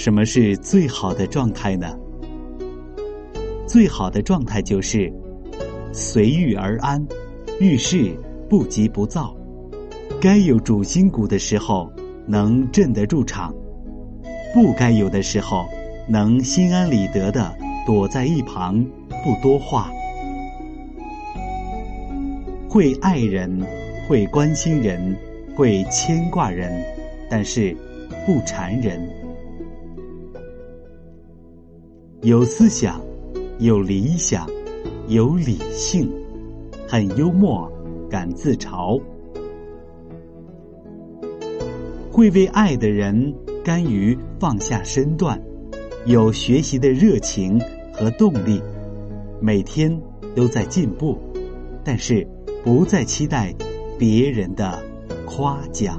什么是最好的状态呢？最好的状态就是随遇而安，遇事不急不躁，该有主心骨的时候能镇得住场，不该有的时候能心安理得的躲在一旁不多话。会爱人，会关心人，会牵挂人，但是不缠人。有思想，有理想，有理性，很幽默，敢自嘲。会为爱的人甘于放下身段，有学习的热情和动力，每天都在进步，但是。不再期待别人的夸奖。